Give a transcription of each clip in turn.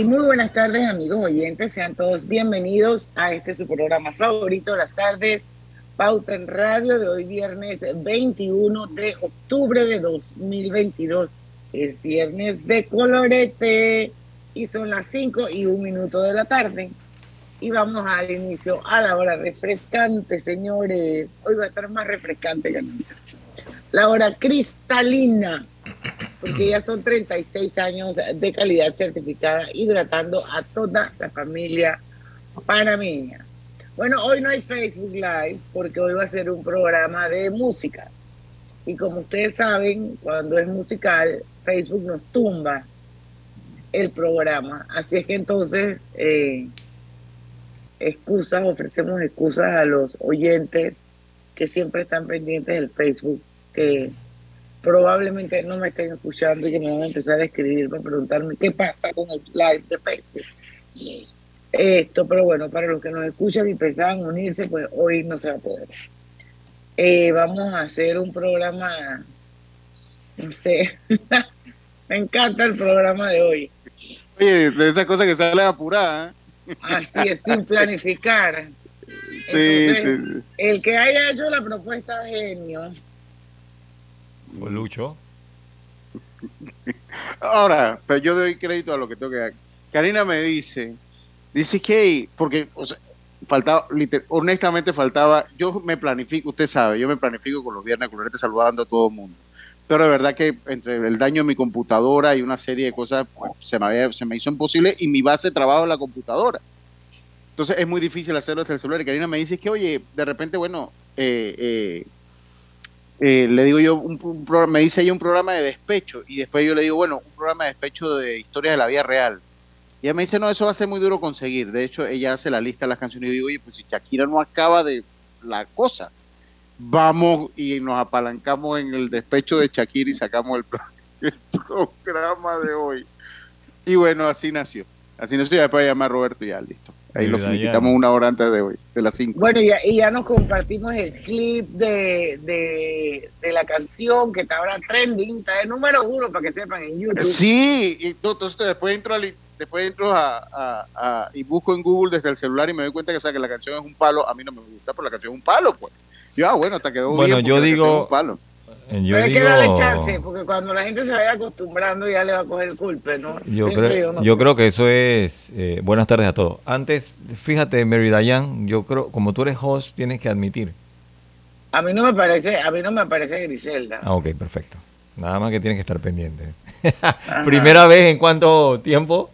Y muy buenas tardes amigos oyentes, sean todos bienvenidos a este su programa favorito de las tardes, Pauta en Radio de hoy viernes 21 de octubre de 2022. Es viernes de colorete y son las 5 y un minuto de la tarde. Y vamos al inicio a la hora refrescante, señores. Hoy va a estar más refrescante que nunca. La hora cristalina, porque ya son 36 años de calidad certificada, hidratando a toda la familia panameña. Bueno, hoy no hay Facebook Live porque hoy va a ser un programa de música. Y como ustedes saben, cuando es musical, Facebook nos tumba el programa. Así es que entonces, eh, excusas, ofrecemos excusas a los oyentes que siempre están pendientes del Facebook, que probablemente no me estén escuchando y que me van a empezar a escribir para preguntarme qué pasa con el live de Facebook. Esto, pero bueno, para los que nos escuchan y pensaban unirse, pues hoy no se va a poder. Eh, vamos a hacer un programa, no sé, me encanta el programa de hoy. Oye, de esas cosas que sale apurada. ¿eh? Así es, sin planificar. Sí, Entonces, sí, El que haya hecho la propuesta de genio. Fue Lucho. Ahora, pero yo doy crédito a lo que tengo que dar. Karina me dice, dice que, porque, o faltaba, honestamente faltaba, yo me planifico, usted sabe, yo me planifico con los viernes colorete saludando a todo el mundo. Pero de verdad que entre el daño de mi computadora y una serie de cosas, pues, se, me había, se me hizo imposible y mi base de trabajo es la computadora. Entonces es muy difícil hacerlo desde el celular. Y Karina me dice que, oye, de repente, bueno, eh, eh, eh, le digo yo, un, programa, me dice ella un programa de despecho. Y después yo le digo, bueno, un programa de despecho de historias de la vida real. Y ella me dice, no, eso va a ser muy duro conseguir. De hecho, ella hace la lista de las canciones y digo, oye, pues si Shakira no acaba de la cosa, vamos y nos apalancamos en el despecho de Shakira y sacamos el, pro el programa de hoy. Y bueno, así nació. Así nació y después llama a Roberto y ya, listo. Ahí lo quitamos una hora antes de hoy, de las 5. Bueno, y ya, y ya, nos compartimos el clip de, de, de, la canción que está ahora trending, está de número uno para que sepan en YouTube. Sí, y entonces después entro, al, después entro a, a, a, y busco en Google desde el celular y me doy cuenta que, o sea, que la canción es un palo. A mí no me gusta, pero la canción es un palo, pues. Yo, ah, bueno, hasta quedó bueno, bien. yo digo, palo. Yo Pero hay digo, que darle chance, porque cuando la gente se vaya acostumbrando ya le va a coger culpa, ¿no? Yo, creo, no yo creo que eso es. eh, buenas tardes a todos. Antes, fíjate, Mary Dayan, yo creo, como tú eres host, tienes que admitir. A mí no me parece, a mí no me parece Griselda. Ah, ok, perfecto. Nada más que tienes que estar pendiente. Primera vez en cuánto tiempo?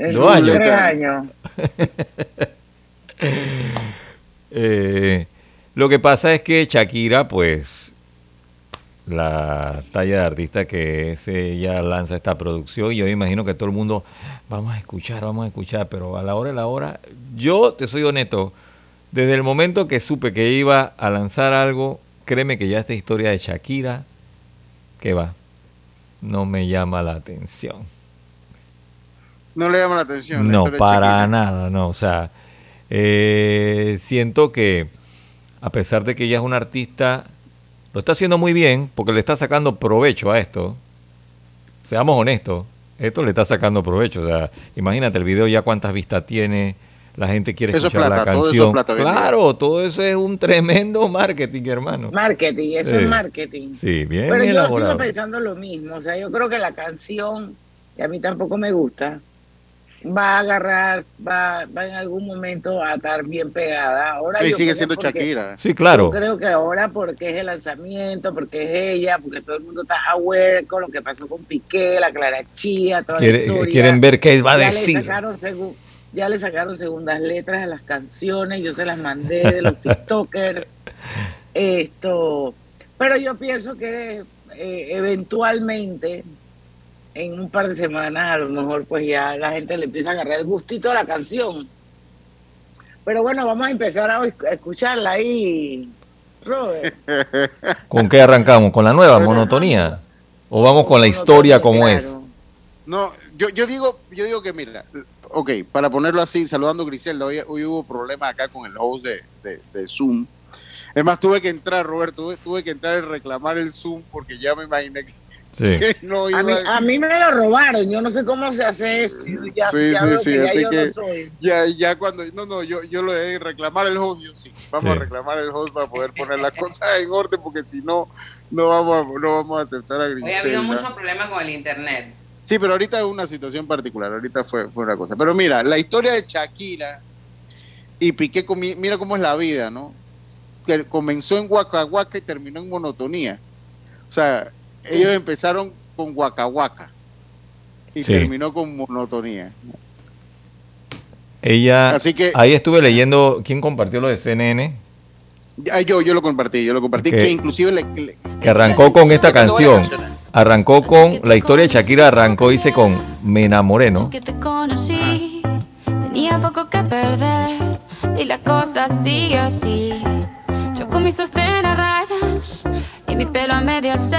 En dos años. tres años. Eh, lo que pasa es que Shakira, pues, la talla de artista que es, ella lanza esta producción y yo imagino que todo el mundo, vamos a escuchar, vamos a escuchar, pero a la hora de la hora, yo te soy honesto, desde el momento que supe que iba a lanzar algo, créeme que ya esta historia de Shakira, que va, no me llama la atención. No le llama la atención. la No, para nada, no. O sea, eh, siento que a pesar de que ella es una artista, lo está haciendo muy bien porque le está sacando provecho a esto. Seamos honestos, esto le está sacando provecho. O sea, imagínate el video ya cuántas vistas tiene, la gente quiere Eso es escuchar plata, la todo eso es canción. claro, todo eso es un tremendo marketing, hermano. Marketing, eso Sí. es marketing. Sí, bien Pero yo elaborado. sigo pensando lo mismo. O sea, yo creo que la canción, que a mí tampoco me gusta, va a agarrar, va, va en algún momento a estar bien pegada. Ahora Y yo sigue siendo porque- Shakira. Sí, claro. Yo creo que ahora porque es el lanzamiento, porque es ella, porque todo el mundo está aware con lo que pasó con Piqué, la Clara Chía, toda la Quiere- historia. quieren ver qué va a ya decir. Le sacaron segu- ya le sacaron segundas letras a las canciones, yo se las mandé de los TikTokers. Esto, pero yo pienso que eh, eventualmente, en un par de semanas, a lo mejor pues ya la gente le empieza a agarrar el gustito a la canción. Pero bueno, vamos a empezar a escucharla ahí, Robert. ¿Con qué arrancamos? ¿Con la nueva monotonía? ¿O vamos con la historia como es? No, yo, yo digo, yo digo que mira, ok, para ponerlo así, saludando a Griselda, hoy, hoy hubo problemas acá con el host de, de, Zoom. Es más, tuve que entrar, Roberto, tuve, que entrar y reclamar el Zoom porque ya me imaginé que, no iba a, mí, me lo robaron, yo no sé cómo se hace eso. Ya, sí, sí, sí, ya así que ya, ya cuando, no, no, yo, yo lo de reclamar el host, yo sí, vamos a reclamar el host para poder poner las cosas en orden porque si no, no vamos a, no vamos a aceptar a. Hoy ha habido muchos problemas con el internet. Sí, pero ahorita es una situación particular, ahorita fue, fue una cosa. Pero mira, la historia de Shakira y Piqué, mira cómo es la vida, ¿no? Que comenzó en Waka y terminó en monotonía. O sea, ellos empezaron con Waka y terminó con monotonía. Ella, Así que, ahí estuve leyendo, ¿quién compartió lo de CNN? Yo, yo lo compartí, yo lo compartí, que, inclusive que arrancó con esta canción. Arrancó con la historia de Shakira, arrancó, dice con Me enamoré, ¿no? Que te conocí, tenía poco que perder y la cosa sigue así. Yo con mis sostén a rayas y mi pelo a medio se.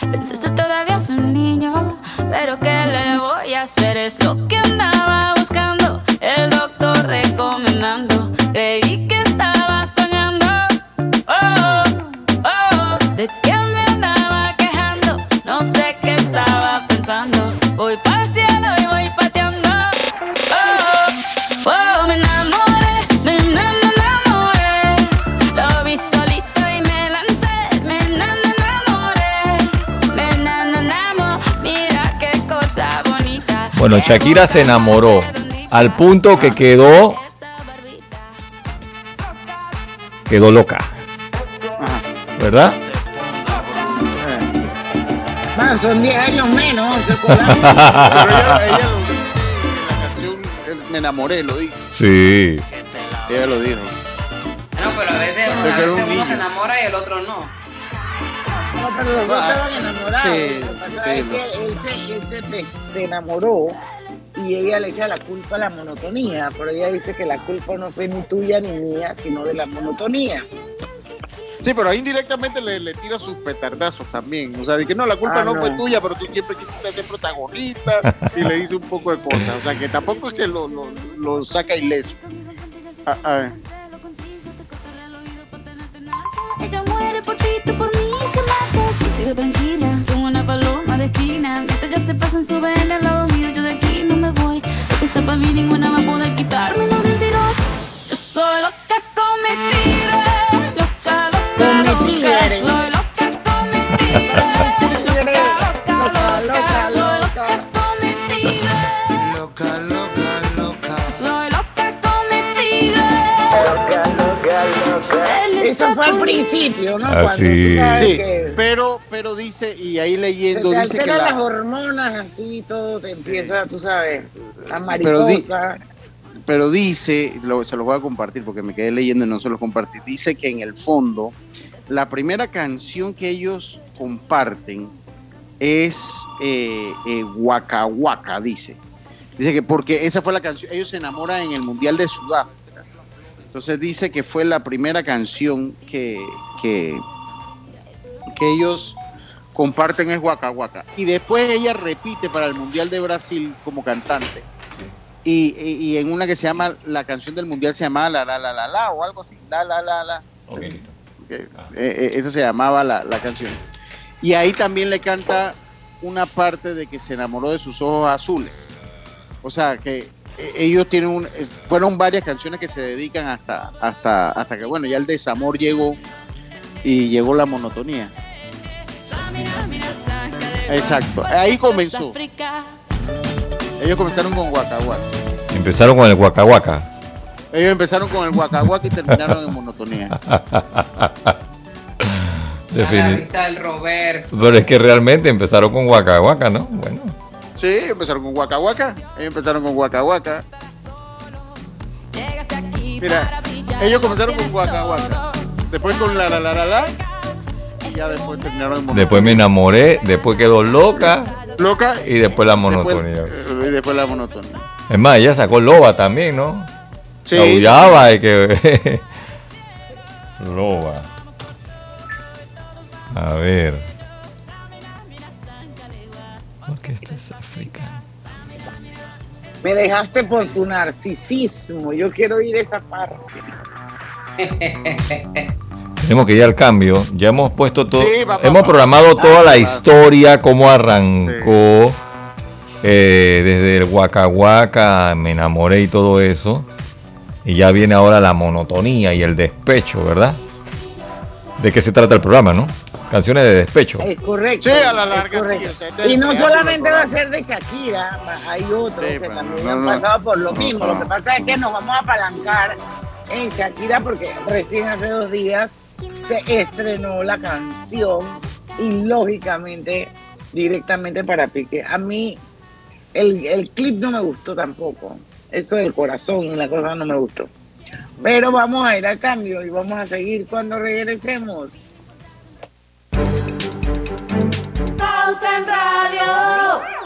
Pensaste todavía es un niño, pero ¿qué le voy a hacer? Es lo que andaba buscando, el doctor recomendando. Creí que estaba soñando. Oh, oh, oh. ¿de qué Voy para Bueno, Shakira se enamoró al punto que quedó quedó loca. ¿Verdad? son 10 años menos. pero ella, ella, lo dice en la canción Me enamoré, lo dice. Sí. Ella lo dijo. No, pero a veces, a veces uno se enamora y el otro no. No, pero los dos ah, estaban enamorados. Sí, sí, es que él, se, él se, se enamoró y ella le echa la culpa a la monotonía, pero ella dice que la culpa no fue ni tuya ni mía, sino de la monotonía. Sí, pero ahí indirectamente le, le tira sus petardazos también. O sea, de que no, la culpa ah, no, fue tuya, pero tú siempre quisiste ser protagonista y le dice un poco de cosas. O sea, que tampoco es que lo, lo, lo saca ileso. Ah, ah. Ella muere por sigo tranquila, como una paloma de esquina. Mientras ya se pasan, suben al lado mío, yo de aquí no me voy. Porque está para mí, ninguna va a poder quitarme los 28. Yo soy loca con mi Eso fue al principio, ¿no? Así. sí, pero, pero dice, y ahí leyendo, se te dice que las hormonas así, todo te empieza, tú sabes, la mariposa. Pero, dice, se lo voy a compartir porque me quedé leyendo y no se lo compartí. Dice que en el fondo, la primera canción que ellos comparten es eh, eh, Waka Waka, dice. Dice que porque esa fue la canción, ellos se enamoran en el Mundial de Sudáfrica. Entonces dice que fue la primera canción que, que, ellos comparten es Waka Waka. Y después ella repite para el Mundial de Brasil como cantante. Y, en una que se llama, la canción del Mundial se llamaba La La La La La o algo así. La La La La. Eh, eh, esa se llamaba la, la canción. Y ahí también le canta una parte de que se enamoró de sus ojos azules. O sea, que eh, ellos tienen un, fueron varias canciones que se dedican hasta, hasta, hasta que bueno, ya el desamor llegó y llegó la monotonía. Exacto, ahí comenzó. Ellos comenzaron con Waka Empezaron con el Waka Ellos empezaron con el Waka y terminaron en monotonía. Definitivamente. Pero es que realmente empezaron con Waka ¿no? Bueno. Sí, empezaron con Waka. Ellos empezaron con Waka. Mira, ellos comenzaron con Waka. Después con la la la la la. ya después terminaron en Después me enamoré, después quedó loca. Loca. Y después la monotonía. y después la monotonía. Es más, ella sacó loba también, ¿no? Sí. Aullaba y que. loba. A ver. Porque esto es africano. Me dejaste por tu narcisismo. Yo quiero ir a esa parte. Tenemos que ir al cambio. Ya hemos puesto todo. Sí, va, va, hemos va. programado toda la va. historia, cómo arrancó. eh, desde el Waka Waka, me enamoré y todo eso. Y ya viene ahora la monotonía y el despecho, ¿verdad? ¿De qué se trata el programa, no? Canciones de despecho. Es correcto. Sí, a la larga sí, correcto. o sea, este y no solamente va a ser de Shakira, hay otros Sí, que también no, han no. pasado por lo mismo. no. Lo que pasa es que nos vamos a apalancar en Shakira porque recién hace dos días se estrenó la canción y lógicamente directamente para Piqué. A mí el, el clip no me gustó tampoco. Eso del corazón y la cosa no me gustó. Pero vamos a ir al cambio y vamos a seguir cuando regresemos. Pauta en Radio.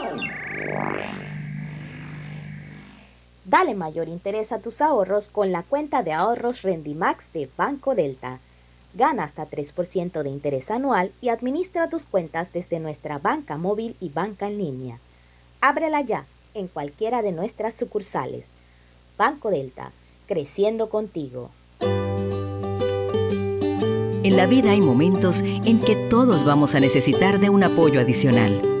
Dale mayor interés a tus ahorros con la cuenta de ahorros Rendimax de Banco Delta. Gana hasta 3% de interés anual y administra tus cuentas desde nuestra banca móvil y banca en línea. Ábrela ya en cualquiera de nuestras sucursales. Banco Delta, creciendo contigo. En la vida hay momentos en que todos vamos a necesitar de un apoyo adicional.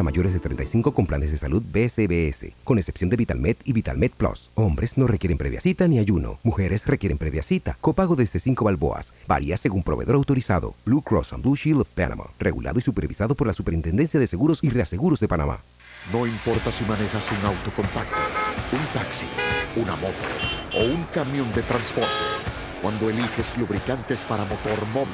mayores de 35 con planes de salud BCBS, con excepción de VitalMed y VitalMed Plus. Hombres no requieren previa cita ni ayuno. Mujeres requieren previa cita. Copago desde 5 balboas. Varía según proveedor autorizado. Blue Cross and Blue Shield of Panama. Regulado y supervisado por la Superintendencia de Seguros y Reaseguros de Panamá. No importa si manejas un auto compacto, un taxi, una moto o un camión de transporte. Cuando eliges lubricantes para motor móvil,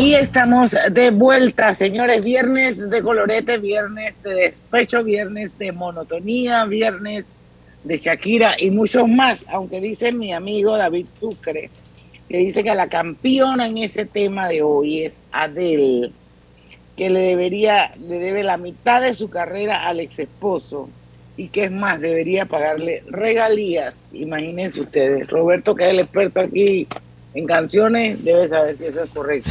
Y estamos de vuelta, señores. Viernes de colorete, viernes de despecho, viernes de monotonía, viernes de Shakira y muchos más, aunque dice mi amigo David Sucre, que dice que la campeona en ese tema de hoy es Adele, que le debería, le debe la mitad de su carrera al ex esposo y que es más, debería pagarle regalías. Imagínense ustedes, Roberto, que es el experto aquí en canciones, debe saber si eso es correcto.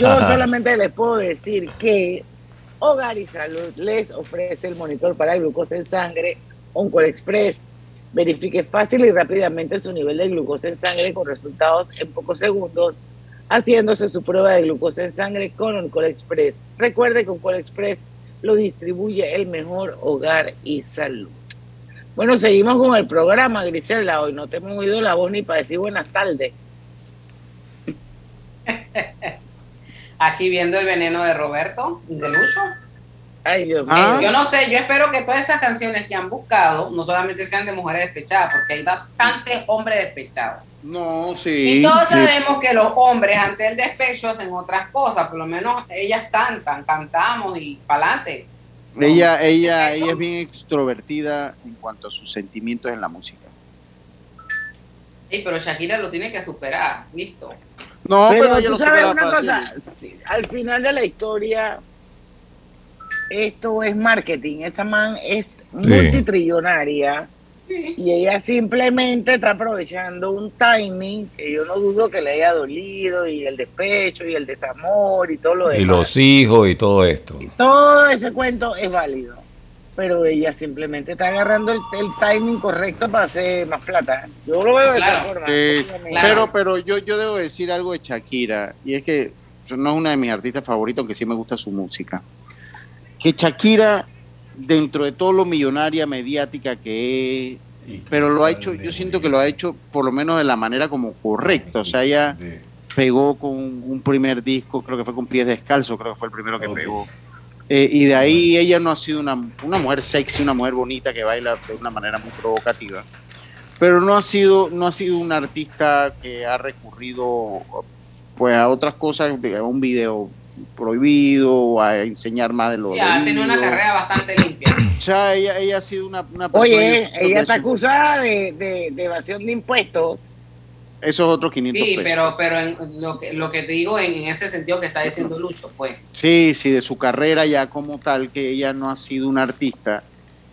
Yo solamente les puedo decir que Hogar y Salud les ofrece el monitor para glucosa en sangre Oncol Express. Verifique fácil y rápidamente su nivel de glucosa en sangre con resultados en pocos segundos, haciéndose su prueba de glucosa en sangre con Oncol Express. Recuerde que Oncol Express lo distribuye el mejor hogar y salud. Bueno, seguimos con el programa, Griselda. Hoy no te hemos oído la voz ni para decir buenas tardes. Aquí viendo el veneno de Roberto, de Lucho. Ay, Dios mío. Eh, Yo no sé, yo espero que todas esas canciones que han buscado no solamente sean de mujeres despechadas, porque hay bastantes hombres despechados. No, sí. Y todos sí. sabemos que los hombres ante el despecho hacen otras cosas, por lo menos ellas cantan, cantamos y pa'lante. Ella, ella, ella es bien extrovertida en cuanto a sus sentimientos en la música. Sí, pero Shakira lo tiene que superar, listo. No, pero, pero ella tú lo sabes una fácil. cosa, al final de la historia, esto es marketing. Esta man es multitrillonaria y ella simplemente está aprovechando un timing que yo no dudo que le haya dolido y el despecho y el desamor y todo lo Y demás. los hijos y todo esto. Todo ese cuento es válido. Pero ella simplemente está agarrando el, el timing correcto para hacer más plata. Yo lo veo de esa forma. Pero, pero yo, yo debo decir algo de Shakira, y es que no es una de mis artistas favoritos, aunque sí me gusta su música. Que Shakira, dentro de todo lo millonaria, mediática que es, pero lo ha hecho, yo siento que lo ha hecho por lo menos de la manera como correcta. O sea, ella pegó con un primer disco, creo que fue con Pies Descalzos, creo que fue el primero que pegó. Eh, y de ahí ella no ha sido una, una mujer sexy, una mujer bonita que baila de una manera muy provocativa. Pero no ha sido, no ha sido una artista que ha recurrido pues a otras cosas, a un video prohibido, a enseñar más de lo Ya, tenido una carrera bastante limpia. O sea, ella, ella ha sido una, una persona. Oye, ella está acusada de, de- de evasión de impuestos. Esos otros 500 Sí, pesos. pero, pero en lo, que, lo que te digo en, en ese sentido que está diciendo Lucho, pues. Sí, sí, de su carrera ya como tal, que ella no ha sido una artista,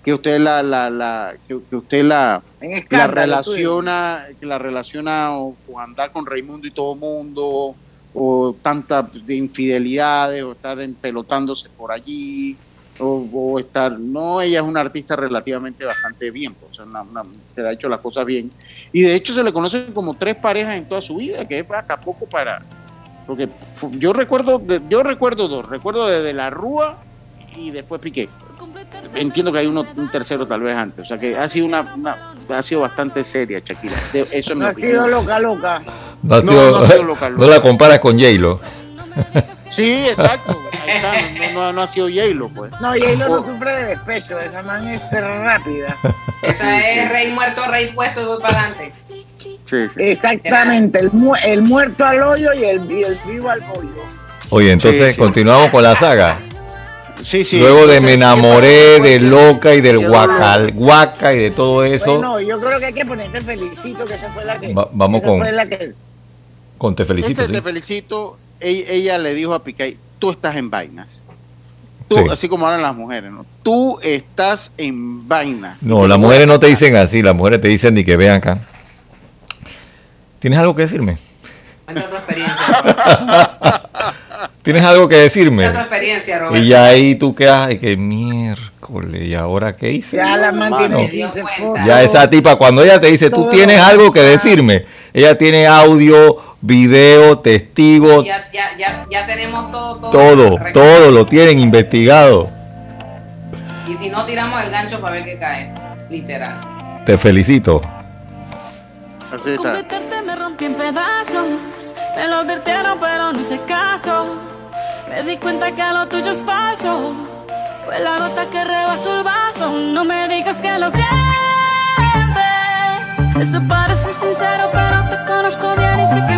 que usted la, la, la que, que usted la, la relaciona, que la relaciona o, con andar con Raimundo y todo mundo, o tanta de infidelidades, o estar empelotándose por allí, o, o estar, no, ella es una artista relativamente bastante bien, pues, o sea, una, una- que ha hecho las cosas bien, y de hecho se le conocen como tres parejas en toda su vida, que es hasta poco para, porque yo recuerdo, de- yo recuerdo dos, recuerdo desde la Rúa y después Piqué. Entiendo que hay uno, un tercero tal vez antes, o sea que ha sido una, una- ha sido bastante seria Shakira. De- eso es mi ha opinión. sido loca, loca. No, ha sido- no ha sido local, no la comparas con J-Lo. Sí, exacto. Ahí está, no, no- no ha sido J-Lo, pues. No, J-Lo no Oh. sufre de despecho, esa man es rápida. Esa Sí, es sí. rey muerto, rey puesto voy para adelante. Sí, Exactamente, el, mu- el muerto al hoyo y el, y el vivo al hoyo. Oye, entonces Sí, sí. continuamos con la saga. Sí, sí. Luego de Entonces, me ¿qué enamoré de loca y del guacal, guaca y de todo eso. Bueno, yo creo que hay que ponerte felicito, que esa fue la que. Va- vamos esa con- fue la que- Con te felicito. Ese sí. te felicito. Ella, ella le dijo a Piqué, tú estás en vainas. Tú, Sí. así como hablan las mujeres, ¿no? Tú estás en vainas. No, las mujeres no te dicen así, las mujeres te dicen ni que vean acá. ¿Tienes algo que decirme? Cuenta tu experiencia. ¿Tienes algo que decirme? Cuenta tu experiencia, Roberto. Y ya ahí tú quedas, y que miércoles, ¿y ahora qué hice? Ya la man Mano, tiene 15 fotos. Ya esa tipa, cuando ella te dice, tú tienes algo que decirme, ella tiene audio, video, testigo, Ya, ya, ya, ya tenemos todo, todo. todo, todo lo tienen investigado. Y si no, tiramos el gancho para ver qué cae. Literal. Te felicito. Así está. me rompí en pedazos. Me lo advirtieron, pero no hice caso. Me di cuenta que lo tuyo es falso. Fue la gota que rebasó el vaso. No me digas que lo sientes. Eso parece sincero, pero te conozco bien y sé que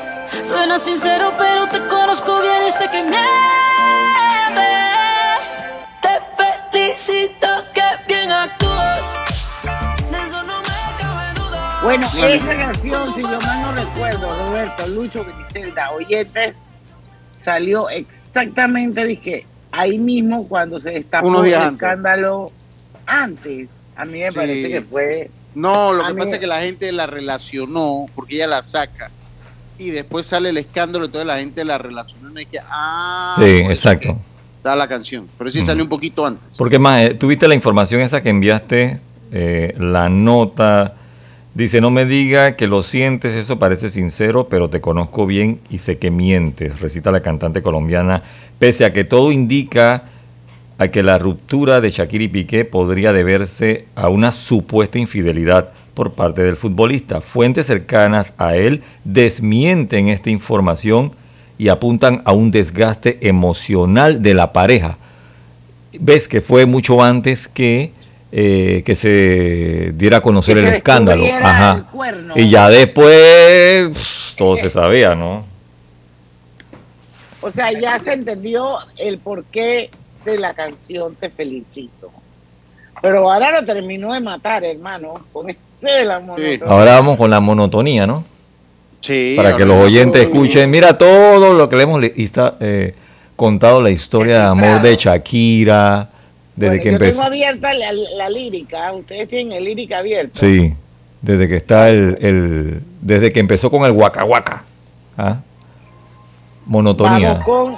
Suena sincero, pero te conozco bien y sé que mientes. Te felicito que bien actúas. De eso no me cabe duda. Bueno, esa canción, si yo mal no recuerdo, Roberto, Lucho, Griselda, oyentes, salió exactamente dije, ahí mismo cuando se destapó Unos el antes. escándalo antes. A mí me Sí. parece que fue. No, lo A que mí- pasa es que la gente la relacionó porque ella la saca y después sale el escándalo, entonces la gente la relacionó y es que, ah, Sí, exacto. está la canción, pero sí Mm. salió un poquito antes. Porque más, tuviste la información esa que enviaste, eh, la nota, dice, no me diga que lo sientes, eso parece sincero, pero te conozco bien y sé que mientes, recita la cantante colombiana, pese a que todo indica a que la ruptura de Shakira y Piqué podría deberse a una supuesta infidelidad por parte del futbolista. Fuentes cercanas a él desmienten esta información y apuntan a un desgaste emocional de la pareja ves que fue mucho antes que, eh, que se diera a conocer Que el escándalo. Ajá. el. Y ya después pff, todo se sabía, ¿no? O sea, ya se entendió el porqué de la canción Te felicito. Pero ahora lo terminó de matar, hermano, con de la. Ahora vamos con la monotonía, ¿no? Sí. Para que los oyentes escuchen. Mira todo lo que le hemos eh, contado, la historia de amor de Shakira, desde Bueno, que yo tengo empezó. abierta la, la lírica, ustedes tienen el lírica abierto. Sí, desde que está el, el- desde que empezó con el Waka Waka. ¿ah? Monotonía. Vamos con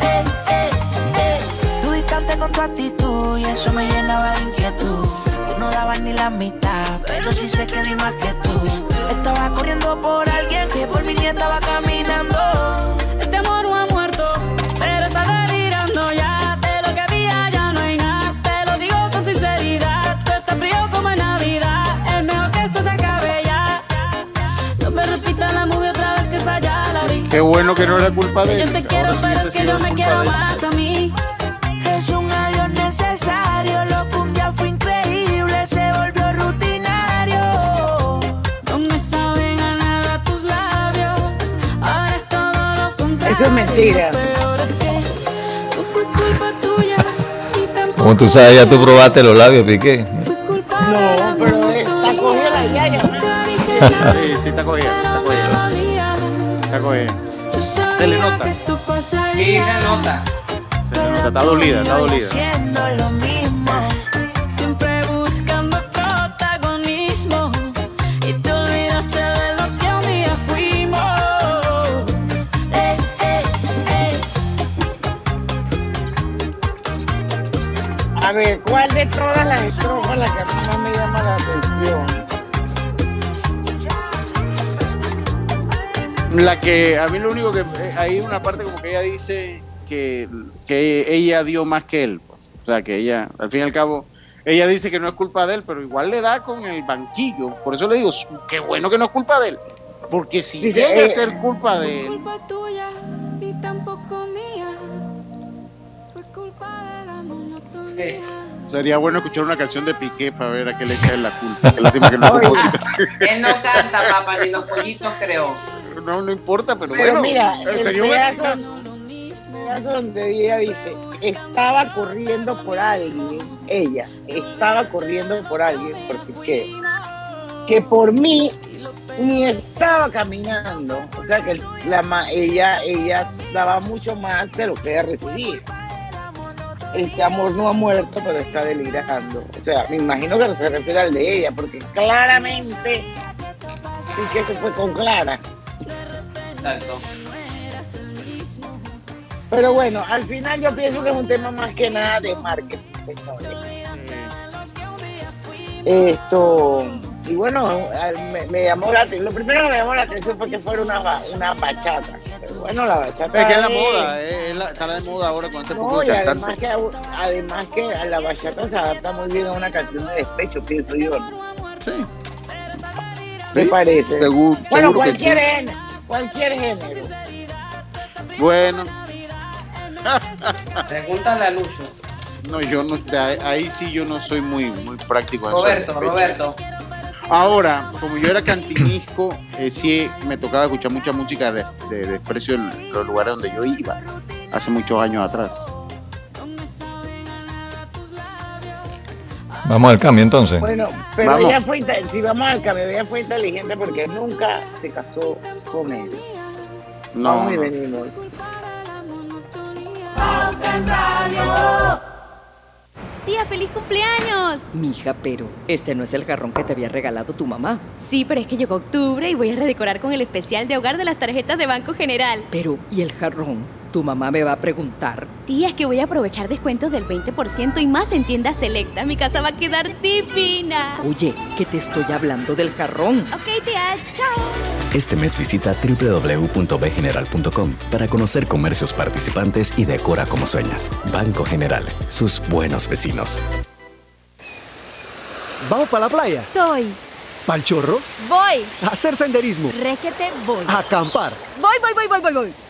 eh, eh. Tú distante con tu actitud y eso me llenaba de inquietud. Tú no dabas ni la mitad, pero sí sé que di más que bueno que no era culpa de Yo él. te quiero, Ahora sí pero es que yo me quiero más a mí. Es un adiós necesario, lo que un día fue increíble se volvió rutinario. No me saben a nada tus labios. Ahora es todo lo contrario. Eso es mentira. Como tú sabes, ya tú probaste los labios, Piqué. No, pero está cogiendo la yaya. Sí, se nota. Se nota, está dolida, está dolida. La que a mí lo único que eh, hay una parte como que ella dice que, que ella dio más que él, pues. O sea, que ella, al fin y al cabo, ella dice que no es culpa de él, pero igual le da con el banquillo. Por eso le digo, qué bueno que no es culpa de él. Porque si Dice, llega a eh, ser culpa de él, culpa tuya y tampoco mía. Fue culpa de la monotonía. sería bueno escuchar una canción de Piqué para ver a qué le cae la culpa. Qué lástima que no. Él no canta, papá, ni los pollitos creo. No, no importa, pero, Pero bueno. mira, el señor pedazo, pedazo donde ella dice, estaba corriendo por alguien, ella estaba corriendo por alguien, porque qué, que por mí ni estaba caminando, o sea que la, ella, ella daba mucho más de lo que ella recibía. Este amor no ha muerto, pero está delirando. O sea, me imagino que se refiere al de ella, porque claramente sí que se fue con Clara. Exacto. Pero bueno, al final yo pienso que es un tema más que nada de marketing, señores. Esto, y bueno, me, me llamó la atención. Lo primero que me llamó la atención fue que fuera una, una bachata. Pero bueno, la bachata. Es que es la moda, eh, es la- está de moda ahora con este poco No, de y además cantantes. que, además que a la bachata se adapta muy bien a una canción de despecho, pienso yo. ¿no? Sí. ¿Te Sí, parece? segu- bueno, seguro que cualquier sí. Cualquier género. Bueno, Pregúntale a Lucho. no, yo no, de ahí, sí yo no soy muy, muy práctico. en eso. Roberto, Roberto. Ahora, como yo era cantinisco, eh, sí me tocaba escuchar mucha música de, de desprecio en los lugares donde yo iba, hace muchos años atrás. Vamos al cambio entonces. Bueno, pero Vamos. ella fue, si vamos al cambio, ella fue inteligente porque nunca se casó con él. No, Vamos y venimos. Tía, feliz cumpleaños. Mija, pero este no es el jarrón que te había regalado tu mamá. Sí, pero es que llegó octubre y voy a redecorar con el especial de hogar de las tarjetas de Banco General. Pero, ¿y el jarrón? Tu mamá me va a preguntar. Tía, es que voy a aprovechar descuentos del 20% y más en tiendas selecta. Mi casa va a quedar divina. Oye, que te estoy hablando del jarrón. Ok, tía, chao. Este mes visita www.bgeneral.com para conocer comercios participantes y decora como sueñas. Banco General, sus buenos vecinos. ¿Vamos para la playa? Soy. ¿Pal chorro? Voy. ¿A hacer senderismo? Requete, voy. ¿A acampar? Voy, voy, voy, voy, voy, voy.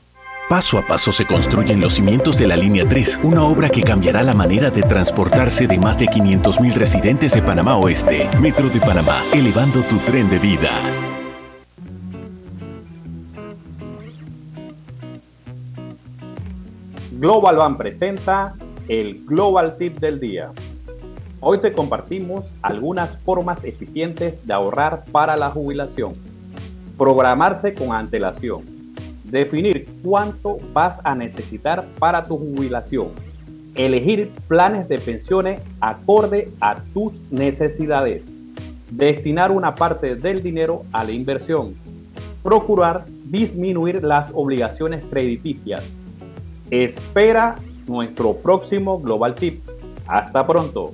Paso a paso se construyen los cimientos de la Línea 3, una obra que cambiará la manera de transportarse de más de 500.000 residentes de Panamá Oeste. Metro de Panamá, elevando tu tren de vida. Global Van presenta el Global Tip del Día. Hoy te compartimos algunas formas eficientes de ahorrar para la jubilación. Programarse con antelación. Definir cuánto vas a necesitar para tu jubilación. Elegir planes de pensiones acorde a tus necesidades. Destinar una parte del dinero a la inversión. Procurar disminuir las obligaciones crediticias. Espera nuestro próximo Global Tip. Hasta pronto.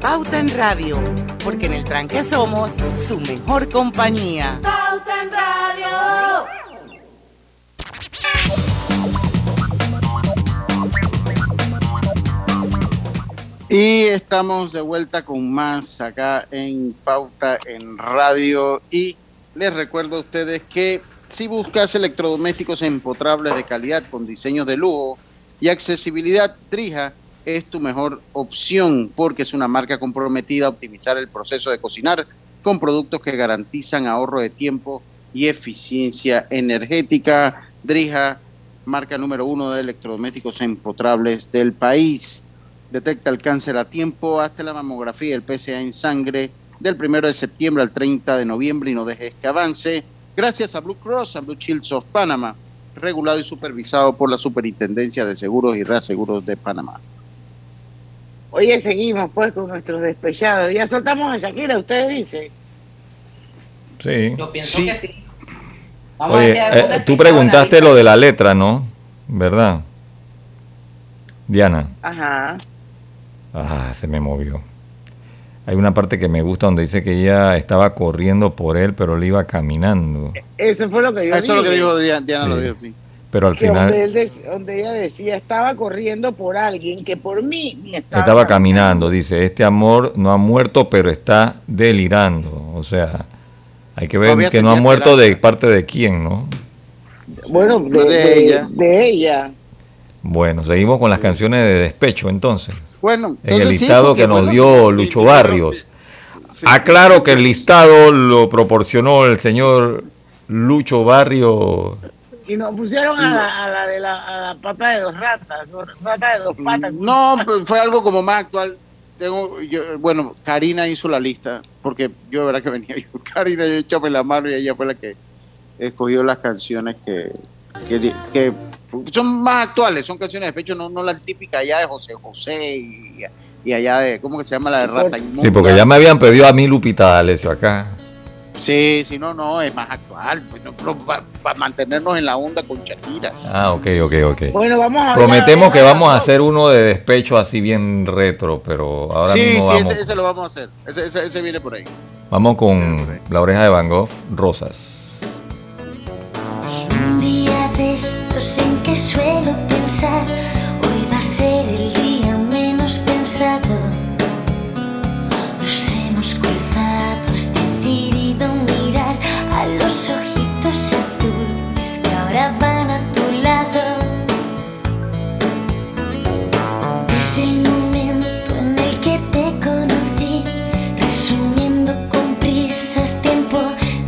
Pauta en Radio, porque en el tranque somos su mejor compañía. Pauta en Radio. Y estamos de vuelta con más acá en Pauta en Radio. Y les recuerdo a ustedes que si buscas electrodomésticos empotrables de calidad con diseños de lujo y accesibilidad, Trija es tu mejor opción porque es una marca comprometida a optimizar el proceso de cocinar con productos que garantizan ahorro de tiempo y eficiencia energética. Drija, marca número uno de electrodomésticos empotrables del país. Detecta el cáncer a tiempo, hasta la mamografía, el PSA en sangre del primero de septiembre al 30 de noviembre y no dejes que avance. Gracias a Blue Cross and Blue Shields of Panama, regulado y supervisado por la Superintendencia de Seguros y Reaseguros de Panamá. Oye, seguimos pues con nuestros despechados. Ya soltamos a Shakira, ustedes dicen. Sí. Yo pienso que sí. Vamos a Oye, eh, tú preguntaste lo de la letra, ¿no? ¿Verdad? Diana. Ajá. Ah, se me movió. Hay una parte que me gusta donde dice que ella estaba corriendo por él, pero él iba caminando. Eso fue lo que yo Eso es lo que dijo Diana, Diana Sí. lo dijo, sí. Pero al donde, final él donde ella decía, estaba corriendo por alguien que por mí ni estaba, estaba caminando. Dice, este amor no ha muerto, pero está delirando. O sea, hay que ver que no ha muerto de parte de quién, ¿no? Bueno, de, De de- ella. de ella. Bueno, seguimos con las canciones de despecho entonces. Bueno, En el sí, listado que nos bueno, dio Lucho Barrios. Aclaro que el listado lo proporcionó el señor Lucho Barrios. Y nos pusieron a la, a la de la, a la pata de dos ratas, ¿no? rata de dos patas. No, fue algo como más actual. Tengo, yo, bueno, Karina hizo la lista, porque yo de verdad que venía yo. Karina, yo echame la mano y ella fue la que escogió las canciones que, que, que son más actuales, son canciones de pecho, no, no la típica allá de José José y, y allá de, ¿cómo que se llama la de Rata Inmunda? Sí, porque ya me habían pedido a mí Lupita D'Alessio acá. Sí, sí, no, no, es más actual, pues, para mantenernos en la onda con Shakira. Ah, ok, ok, ok. Bueno, vamos a Prometemos que vamos a hacer uno de despecho así bien retro, pero ahora sí, mismo sí, vamos, ese, ese lo vamos a hacer, ese, ese, ese viene por ahí. vamos con la oreja de Van Gogh, Rosas. Un día de estos en que suelo pensar, hoy va a ser el día menos pensado. A los ojitos azules que ahora van a tu lado. Desde el momento en el que te conocí, resumiendo con prisas tiempo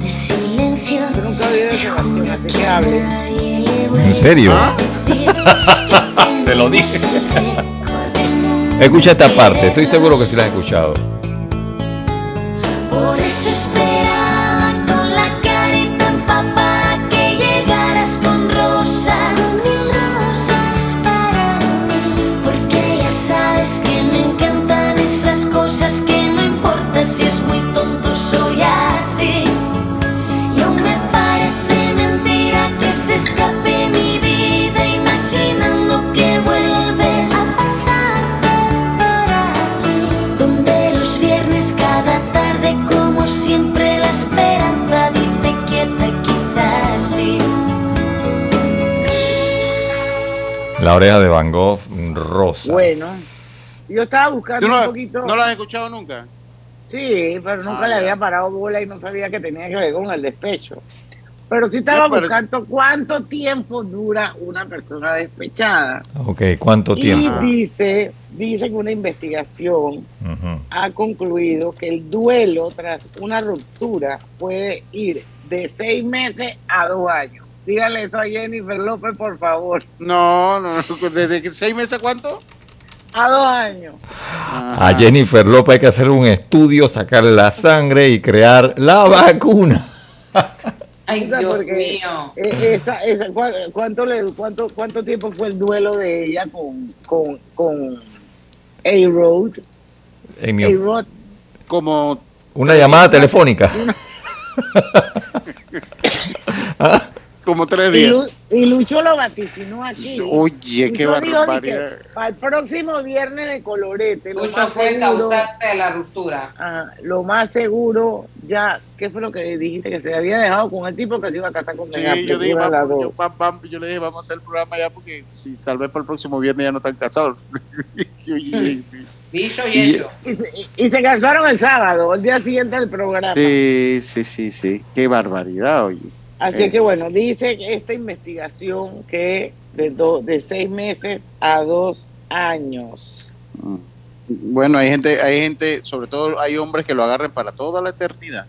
de silencio. Te juro que a nadie le voy ¿En serio? a decir Te lo dije. Escucha esta parte, estoy seguro que sí la has escuchado. La oreja de Van Gogh, Rosas. Bueno, yo estaba buscando ¿Tú no, un poquito. no lo has escuchado nunca? Sí, pero nunca Ah, le había parado bola y no sabía que tenía que ver con el despecho. Pero sí estaba pero- buscando cuánto tiempo dura una persona despechada. Ok, ¿cuánto tiempo? Y dice, dice que una investigación ha concluido que el duelo tras una ruptura puede ir de seis meses a dos años. Dígale eso a Jennifer López, por favor. No, no, no, ¿desde que seis meses cuánto? A dos años. A Jennifer López hay que hacer un estudio, sacarle la sangre y crear la vacuna. Ay, O sea, Dios porque, mío. esa- esa- ¿cuá- cuánto, le, cuánto, ¿Cuánto tiempo fue el duelo de ella con, con, con A-Road? A-Rod. Como una llamada telefónica. Como tres Y, días. Lu- y Lucho lo vaticinó aquí. Oye, qué Lucho barbaridad. Para el próximo viernes de colorete, lo Lucho más fue el seguro, causante de la ruptura. ajá, lo más seguro, ya, ¿qué fue lo que dijiste? Que se había dejado con el tipo que se iba a casar con Sí, ella, yo, dije, vamos, yo, va- yo le dije, vamos a hacer el programa ya porque si tal vez para el próximo viernes ya no están casados. Dicho y y hecho. Y se, y se casaron el sábado, el día siguiente del programa. sí, sí, sí, sí. Qué barbaridad, oye. Así Eh. que bueno, dice que esta investigación que de, do- de seis meses a dos años. Bueno, hay gente, hay gente, sobre todo hay hombres que lo agarren para toda la eternidad.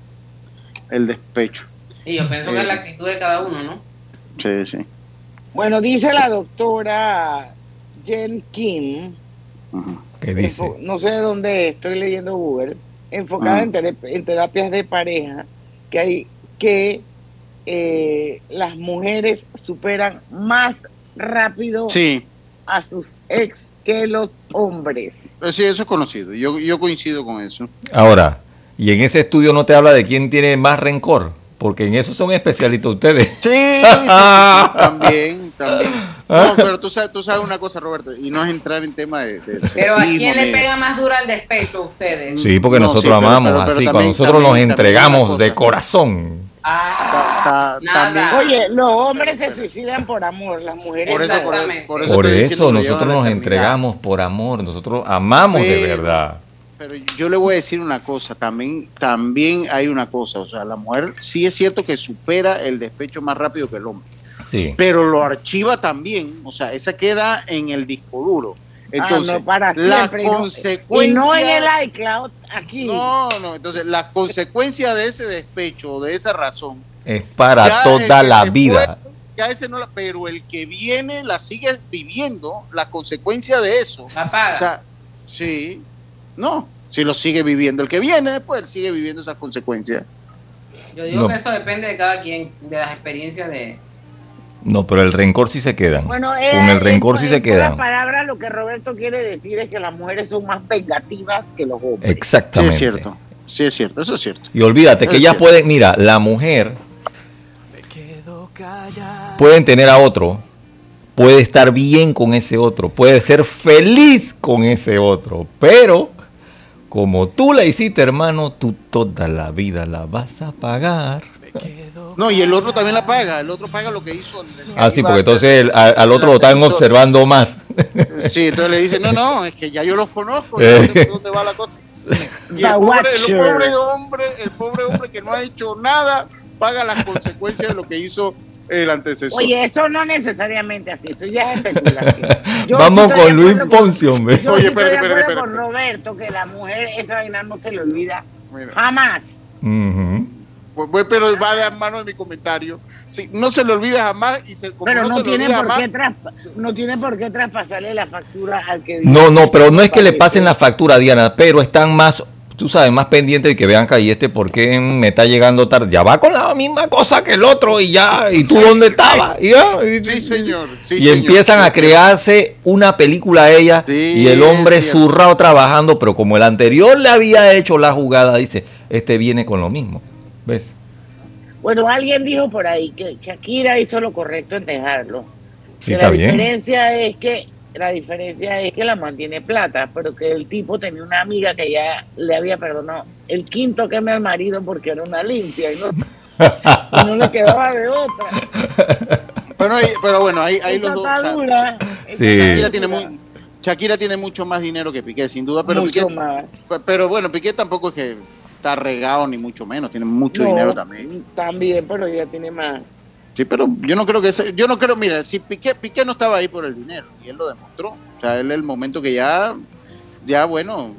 El despecho. Y yo pienso que es la actitud de cada uno, ¿no? Sí, sí. Bueno, dice la doctora Jen Kim, ¿Qué dice? no sé de dónde es, estoy leyendo Google, enfocada Ah. en terapias de pareja, que hay que eh, las mujeres superan más rápido Sí, a sus ex que los hombres. eh, sí, eso es conocido. Yo, yo coincido con eso. Ahora, y en ese estudio no te habla de quién tiene más rencor, porque en eso son especialistas ustedes. Sí, sí, sí, sí, también, también. No, pero tú sabes, tú sabes una cosa, Roberto, y no es entrar en tema de... de Pero ¿a quién le pega más duro al despecho a ustedes? Sí, porque No, nosotros sí, pero- amamos pero- pero así, también- cuando nosotros nos también- también entregamos de corazón. Ah, nada. Oye, los hombres se suicidan por amor, las mujeres Por eso, por, por eso, Por eso nosotros nos entregamos por amor, nosotros amamos de Pero- verdad. Pero yo le voy a decir una cosa, también, también hay una cosa, o sea, la mujer sí es cierto que supera el despecho más rápido que el hombre, Sí. pero lo archiva también, o sea, esa queda en el disco duro. Entonces, Ah, no, para la y consecuencia... Y no en el iCloud, aquí. No, no, entonces la consecuencia de ese despecho, de esa razón, Es para Ya toda la vida. fue, ya ese no la, pero el que viene la sigue viviendo, la consecuencia de eso. La paga. O sea, sí, no, si lo sigue viviendo el que viene después, él sigue viviendo esas consecuencias. Yo digo No. que eso depende de cada quien, de las experiencias de... No, pero el rencor sí se quedan. Bueno, eh, Con el rencor sí se quedan. palabras, lo que Roberto quiere decir es que las mujeres son más vengativas que los hombres. Sí, Exactamente. es cierto, sí es cierto, eso es cierto. Y olvídate que ellas pueden, mira, la mujer pueden tener a otro, puede estar bien con ese otro, puede ser feliz con ese otro, pero como tú la hiciste, hermano, tú toda la vida la vas a pagar. No, y el otro también la paga, el otro paga lo que hizo. Ah, sí, porque entonces el- al otro lo están televisor. observando más. Sí, entonces le dice, no, no, es que ya yo los conozco, Eh. ya sé dónde va la cosa. Y el pobre, el pobre hombre, el pobre hombre que no ha hecho nada, paga las consecuencias de lo que hizo el antecesor. Oye, eso no necesariamente así, eso ya es especulación. Yo Vamos sí con Luis Ponce, hombre. Yo Oye, sí espérate, estoy de con Roberto que la mujer esa vaina no se le olvida Mira. jamás. Pues, pero va de mano de mi comentario. Sí, no se le olvida jamás y se, Pero no, no, se tiene por jamás, qué no tiene por qué traspasarle la factura al que No, no, pero no es que le pasen la factura, Diana, pero están más, tú sabes, más pendientes de que vean que ahí este por qué me está llegando tarde. Ya va con la misma cosa que el otro y ya, ¿y tú dónde estabas? Y, ya, y- Sí, señor. Sí, y señor, empiezan sí, a crearse una película ella Sí, y el hombre zurrado trabajando, pero como el anterior le había hecho la jugada, dice, este viene con lo mismo. ¿Ves? Bueno, alguien dijo por ahí que Shakira hizo lo correcto en dejarlo. Sí, que está la bien. diferencia es que la diferencia es que la mantiene plata, pero que el tipo tenía una amiga que ya le había perdonado el quinto queme al marido porque era una limpia y no, y no le quedaba de otra. Pero, pero bueno, ahí, los dos. dura. Sí. Shakira tiene, muy- Shakira tiene mucho más dinero que Piqué, sin duda, pero mucho Piqué, más. pero bueno, Piqué tampoco es que está regado ni mucho menos, tiene mucho No, dinero también. También, pero ella tiene más. Sí, pero yo no creo que ese- yo no creo, mira, si Piqué, Piqué no estaba ahí por el dinero y él lo demostró. O sea, él el momento que ya, ya bueno,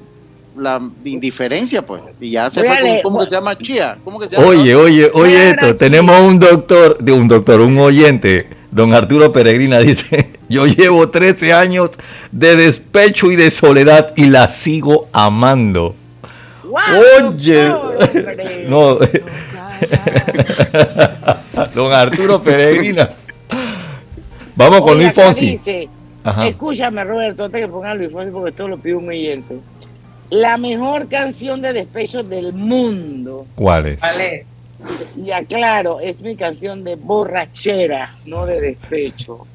la indiferencia pues, y ya se Voy fue con, ¿cómo que se llama? Chía, ¿cómo que se llama? Oye, oye, oye esto, tenemos un doctor, de un doctor, un oyente, don Arturo Peregrina dice, Yo llevo 13 años de despecho y de soledad y la sigo amando. Oye, no, don Arturo Peregrina. Vamos con Oye, Luis Fonsi. dice. Escúchame, Roberto, antes que ponga Luis Fonsi, porque esto lo pide un oyente. La mejor canción de despecho del mundo. ¿Cuál es? ¿Cuál es? Ya claro, es mi canción de borrachera, no de despecho.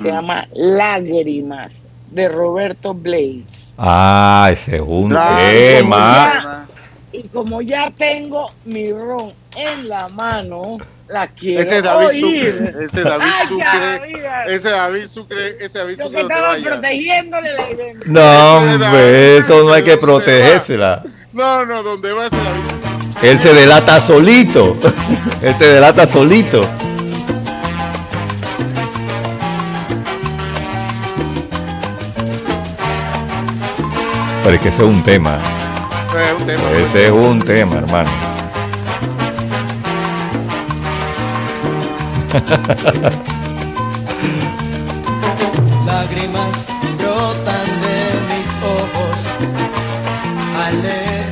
Se llama Lágrimas, de Roberto Blades. Ah, ese es un tema. Y como ya tengo mi ron en la mano, la quiero Ese es David oír. Sucre. Ese es David Ay, Sucre. Ese David Sucre. Ese David Yo Sucre que estaba vaya. protegiéndole la identidad. No, hombre, eso no hay que protegérsela. No, no, donde va ese David. Él se delata solito. Él se delata solito. Pero es que ese es un tema. Es un tema. Ese es un tema, hermano. Lágrimas brotan de mis ojos al leer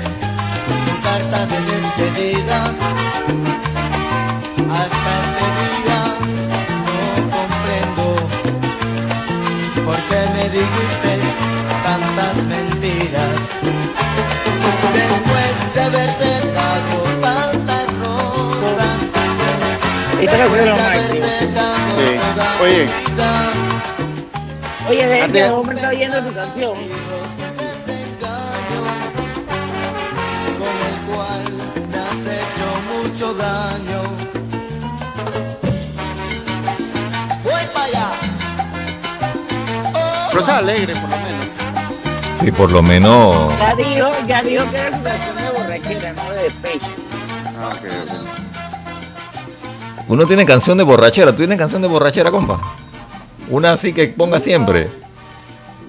tu carta de despedida. De haberte dado tantas rosas, Esta canción es lo después de máximo. haberte dado Sí. toda Oye. Oye, de este hombre está oyendo tu canción. con el cual me has hecho mucho daño. Voy para allá. Pero es alegre, por lo menos. Sí, por lo menos. Ya dijo, ya dijo que era su canción de borrachera, no de despecho. Ah. Uno tiene canción de borrachera. ¿Tú tienes canción de borrachera, compa? Una así que ponga siempre.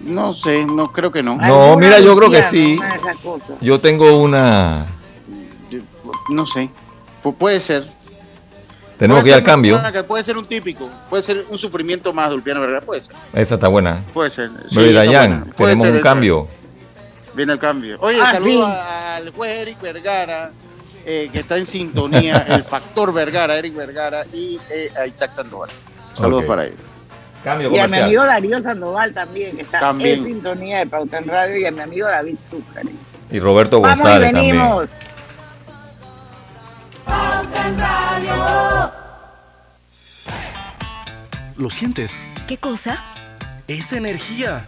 No sé, no creo que no. No, mira, yo creo que sí. Yo tengo una. No sé. Pu- puede ser. Tenemos Puede que ir al cambio. que Puede ser un típico. Puede ser un sufrimiento más de Ulpiano Vergara. Puede ser. Esa está buena. Puede ser. Sí, Pero y esa Dayan, tenemos ser un cambio. Viene el cambio. Oye, Ah, saludo sí. a- al juez Eric Vergara, eh, que está en sintonía, el factor Vergara, Eric Vergara y eh, a Isaac Sandoval. Saludos Ok. para ellos. Cambio Y a mi amigo Darío Sandoval también, que está También. en sintonía de Pauta en Radio, y a mi amigo David Zúcar. Y Roberto Vamos y González también. venimos. Pauta en Radio. ¿Lo sientes? ¿Qué cosa? Es energía.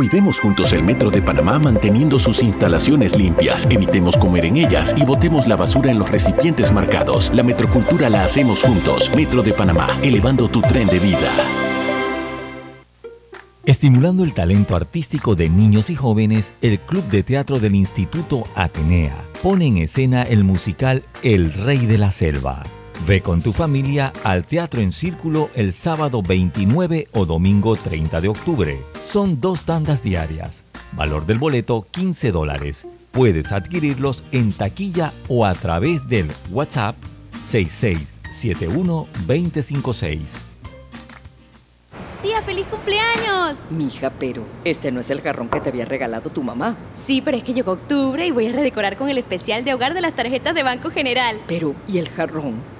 Cuidemos juntos el Metro de Panamá manteniendo sus instalaciones limpias, evitemos comer en ellas y botemos la basura en los recipientes marcados. La metrocultura la hacemos juntos. Metro de Panamá, elevando tu tren de vida. Estimulando el talento artístico de niños y jóvenes, el Club de Teatro del Instituto Atenea pone en escena el musical El Rey de la Selva. Ve con tu familia al Teatro en Círculo el sábado 29 o domingo 30 de octubre. Son dos tandas diarias. Valor del boleto 15 dólares. Puedes adquirirlos en taquilla o a través del WhatsApp 6671-256. Tía, feliz cumpleaños. Mija, pero este no es el jarrón que te había regalado tu mamá. Sí, pero es que llegó octubre y voy a redecorar con el especial de hogar de las tarjetas de Banco General. Pero, ¿y el jarrón?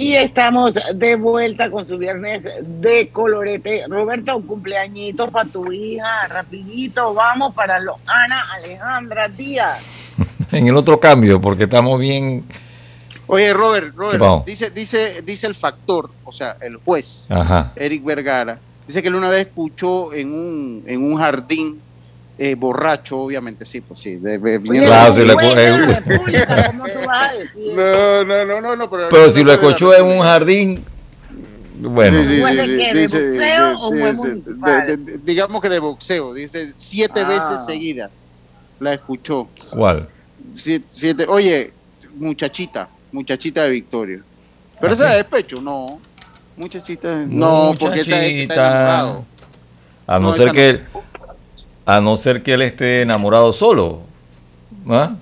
Y estamos de vuelta con su viernes de colorete. Roberto, un cumpleañito para tu hija, rapidito, vamos para los Ana Alejandra Díaz. En el otro cambio, porque estamos bien. Oye, Robert, Robert, dice, dice, dice el factor, o sea, el juez, Ajá. Eric Vergara, dice que él una vez escuchó en un, en un jardín eh, borracho, obviamente, sí, pues sí. de- de- Claro, si le cu- eh, ¿Cómo tú vas a decir? No, no, no, no, no, pero, Pero si lo escuchó en un jardín, bueno. Sí, sí, ¿Juez de sí, qué? ¿De dice- boxeo de- o de- juez de- municipal? de- de- digamos que de boxeo, dice siete Ah. veces seguidas la escuchó. ¿Cuál? Siete, siete- oye, muchachita, muchachita de Victoria. Pero ¿Ah, esa sí? de despecho, no. Muchachita, no, porque esa es que está enamorado. A no, No, ser que a no ser que él esté enamorado solo. ¿Ah?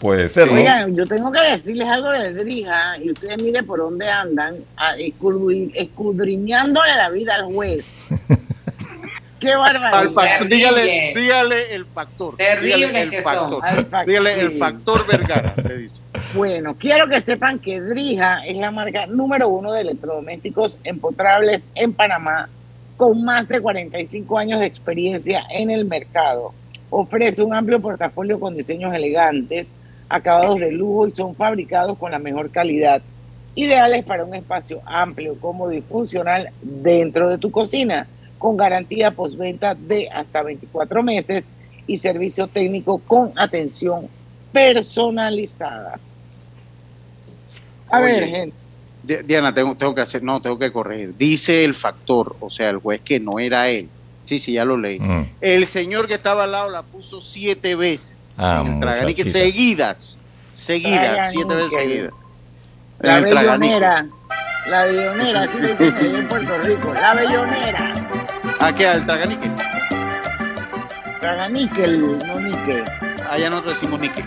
Puede ser, ¿no? Oigan, yo tengo que decirles algo de Drija y ustedes miren por dónde andan, a- escudri- escudriñándole la vida al juez. Qué barbaridad. dígale, dígale el factor. Dígale el factor. Al factor. Dígale el factor Vergara, le dice. Bueno, quiero que sepan que Drija es la marca número uno de electrodomésticos empotrables en Panamá, con más de 45 años de experiencia en el mercado. Ofrece un amplio portafolio con diseños elegantes, acabados de lujo y son fabricados con la mejor calidad, ideales para un espacio amplio, cómodo y funcional dentro de tu cocina, con garantía postventa de hasta 24 meses y servicio técnico con atención personalizada. A Oye, ver, gente. Di- Diana, tengo, tengo que hacer, no, tengo que corregir. Dice el factor, o sea, el juez que no era él. Sí, sí, ya lo leí. Mm. El señor que estaba al lado la puso siete veces. Ah, en el Traganique, seguidas. Seguidas, Traganique. siete veces seguidas. En La el Traganique. bellonera. La bellonera, así le dicen en Puerto Rico. La bellonera. ¿A qué? ¿Al Traganique? Traga níquel, no níquel. Allá nosotros decimos níquel.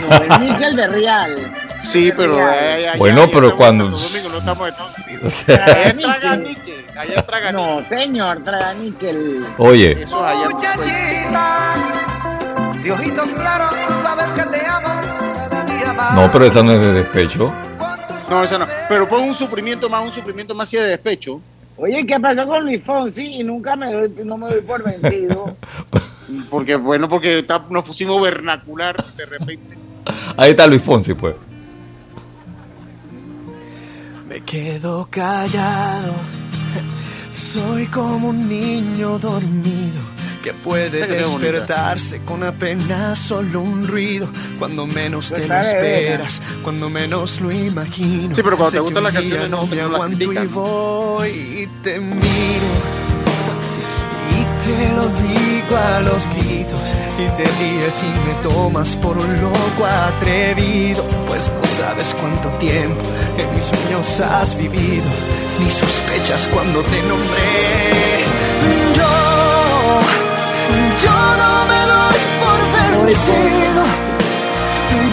No, el níquel de real. Sí, pero allá- Bueno, allá pero cuando- Santo Domingo, no estamos en Estados Unidos. Traga Allá es es. No, señor, traga níquel. Oye. Eso es allá. Muchachita, de ojitos claros, sabes que te amo cada día más. No, pero esa no es de despecho. No, esa no. Pero pon un sufrimiento más, un sufrimiento más así de despecho. Oye, ¿qué pasó con Luis Fonsi? Y nunca me doy, no me doy por vencido. Porque, bueno, porque está- nos pusimos vernacular de repente. Ahí está Luis Fonsi, pues. Me quedo callado. Soy como un niño dormido que puede despertarse con apenas solo un ruido. Cuando menos te Pues lo está de esperas, cuando menos lo imagino. Sí, pero cuando Sé te gustan las canciones, no me te- y voy y te miro. Te lo digo a los gritos y te ríes y me tomas por un loco atrevido, pues no sabes cuánto tiempo en mis sueños has vivido, ni sospechas cuando te nombré. Yo, yo no me doy por vencido,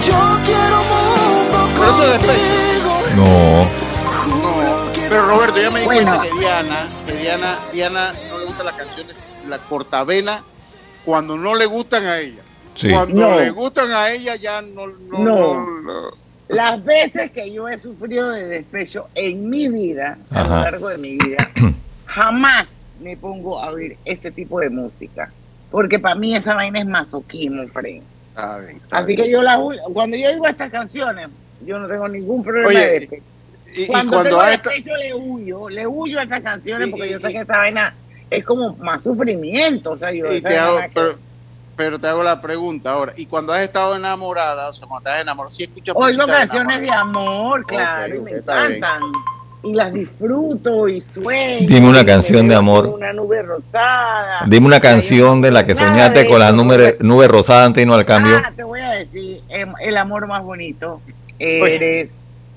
yo quiero mundo Pero eso es contigo. No. No, pero Roberto, ya me di Bueno. cuenta que Diana, que Diana, Diana no las canciones, la cortavena, cuando no le gustan a ella. Sí. Cuando No. le gustan a ella ya no, no, No. no, no. Las veces que yo he sufrido de despecho en mi vida, a lo largo de mi vida, jamás me pongo a oír ese tipo de música. Porque para mí esa vaina es masoquismo, Fred. Está bien, está Así bien. que yo la cuando yo oigo estas canciones, yo no tengo ningún problema Oye, de despecho. y- y cuando, cuando tengo a esta- despecho le huyo, le huyo a esas canciones Y- porque y- yo sé que esta vaina es como más sufrimiento. O sea, yo Y te hago, vaina que- pero, te hago la pregunta ahora. Y cuando has estado enamorada, o sea, cuando estás enamorada, si escuchas Oigo música canciones de amor, claro, y me bien. encantan. Y las disfruto y sueño. Dime una canción de amor. Una nube rosada. Dime una canción de la que soñaste con la nube, nube rosada antes y no al cambio. Ah, te voy a decir, em, el amor más bonito. Eres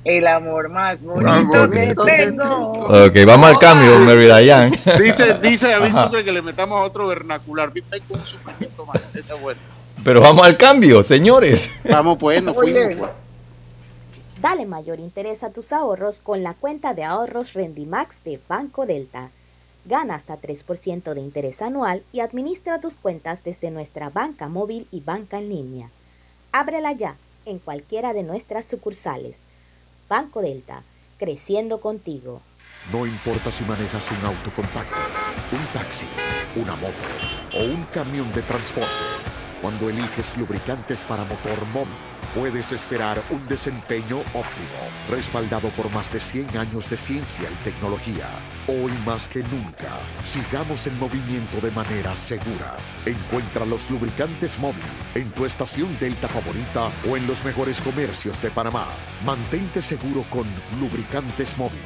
el amor más bonito que tengo. Ok, vamos al cambio, Mary Diane. Dice, dice David. Sucre que le metamos a otro vernacular. Viste con un sufrimiento más. Esa es buena. Pero vamos al cambio, señores. Vamos pues, nos fuimos. pues. Dale mayor interés a tus ahorros con la cuenta de ahorros Rendimax de Banco Delta. Gana hasta 3% de interés anual y administra tus cuentas desde nuestra banca móvil y banca en línea. Ábrela ya en cualquiera de nuestras sucursales. Banco Delta, creciendo contigo. No importa si manejas un auto compacto, un taxi, una moto o un camión de transporte. Cuando eliges lubricantes para motor móvil, puedes esperar un desempeño óptimo, respaldado por más de 100 años de ciencia y tecnología. Hoy más que nunca, sigamos en movimiento de manera segura. Encuentra los lubricantes móvil en tu estación Delta favorita o en los mejores comercios de Panamá. Mantente seguro con lubricantes móvil.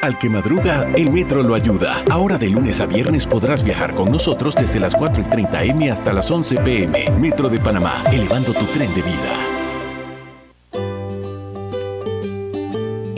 Al que madruga, el metro lo ayuda. Ahora de lunes a viernes podrás viajar con nosotros desde las 4 y 30 M hasta las 11 PM. Metro de Panamá, elevando tu tren de vida.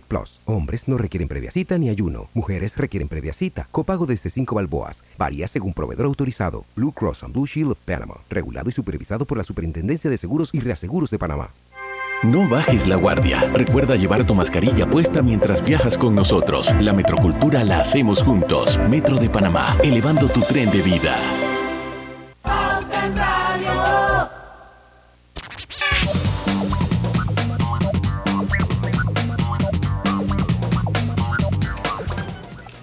Plus. Hombres no requieren previa cita ni ayuno. Mujeres requieren previa cita. Copago desde 5 balboas. Varía según proveedor autorizado. Blue Cross and Blue Shield of Panama. Regulado y supervisado por la Superintendencia de Seguros y Reaseguros de Panamá. No bajes la guardia. Recuerda llevar tu mascarilla puesta mientras viajas con nosotros. La metrocultura la hacemos juntos. Metro de Panamá, elevando tu tren de vida.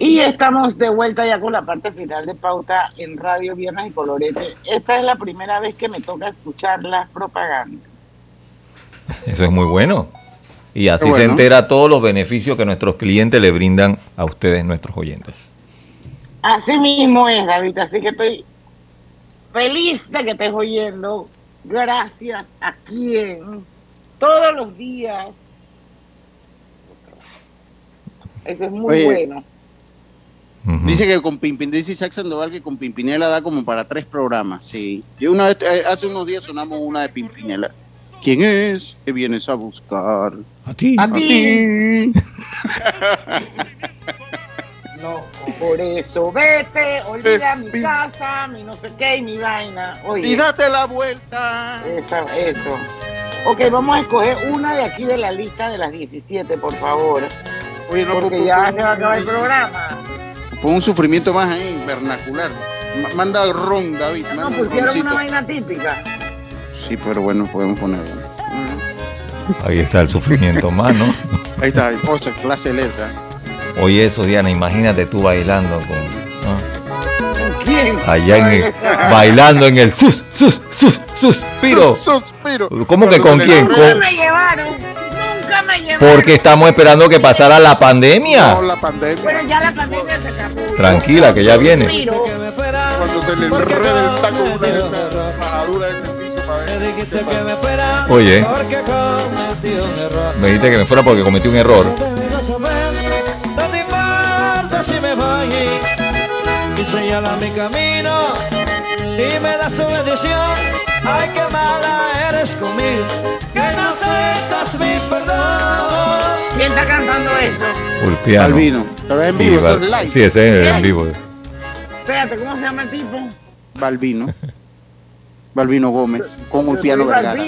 Y estamos de vuelta ya con la parte final de Pauta en Radio Viernes y Colorete. Esta es la primera vez que me toca escuchar las propagandas. Eso es muy bueno. Y así se entera todos los beneficios que nuestros clientes le brindan a ustedes, nuestros oyentes. Así mismo es, David, así que estoy feliz de que estés oyendo. Gracias a quien todos los días. Eso es muy Oye, bueno. Dice que con Pimpin, dice Isaac Sandoval que con Pimpinela da como para tres programas, sí. Yo una vez, eh, hace unos días sonamos una de Pimpinela. ¿Quién es que vienes a buscar? A ti. A ti. No, por eso vete, olvida mi casa, mi no sé qué y mi vaina. Oye, Y date la vuelta. Esa- eso. Ok, vamos a escoger una de aquí de la lista de las 17, por favor. Oye, no, Porque pon- ya pon- se va a acabar el programa. Pon un sufrimiento más ahí, vernacular. Ma- Manda el ron, David. No manda pusieron roncito. una vaina típica. Sí, pero bueno, podemos ponerlo. Ahí está el sufrimiento más, ¿no? Ahí está, ocho, clase letra. Oye, eso, Diana, imagínate tú bailando con. ¿no? ¿Con quién? Allá en el, bailando en el sus, sus, sus, suspiro. Sus- suspiro. ¿Cómo que con quién? Nunca me llevaron. Porque estamos esperando que pasara la pandemia. No, la pandemia. Bueno, ya la pandemia se acabó. Tranquila, que ya viene. Cuando se le enreda el taco una majaduras de ese piso para ver. Oye, me dijiste que me fuera porque cometí un error. Mi camino y me das tu bendición. Ay, qué mala eres conmigo, no aceptas mi perdón. ¿Quién está cantando eso? Ulpiano. Albino. Pero es en vivo, Y eso Val- es live. Sí, ese es en vivo. Espérate, ¿cómo se llama el tipo? Balbino. Balbino Gómez. Con Ulpiano Vergara.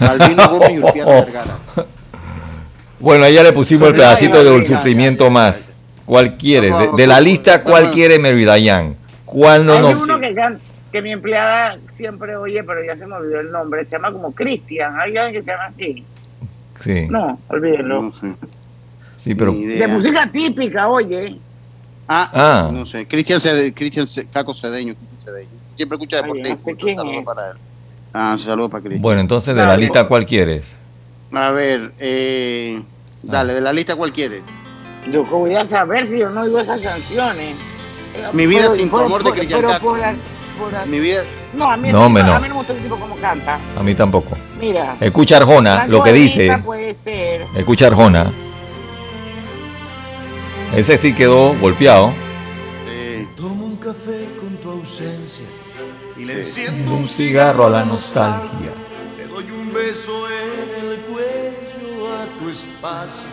Balbino Gómez y Ulpiano Vergara. Bueno, ahí ya le pusimos el pedacito ya, ya, sufrimiento más. ¿Cuál quiere? De, de la lista, ¿cuál quiere Mary Dayan? ¿Cuál no Hay nos.? Que, mi empleada siempre oye, pero ya se me olvidó el nombre. Se llama como Cristian. Hay alguien que se llama así. Sí, No, olvídenlo. No sé. sí, pero. De música típica, oye. Ah, Ah. no sé. Cristian Cristian Caco Cedeño. Cristian Cedeño. Siempre escucha deporte. no sé quién saludo es. para él. Ah, saludos para Cristian. Bueno, entonces de la lista, ¿cuál quieres? A ver, eh, dale, de la lista, ¿cuál quieres? Yo voy a saber si yo no oigo esas canciones. Mi vida Pero- sin tu amor de Cristian pero Castro. Por Mi vida. No, a mí, No, no, a mí no me gusta el tipo como canta. A mí tampoco. Mira. Escucha Arjona, lo que dice. Puede ser. Escucha Arjona. Ese sí quedó golpeado. Tomo un café con tu ausencia y le enciendo Un un cigarro a la nostalgia. Le doy un beso en el cuello a tu espacio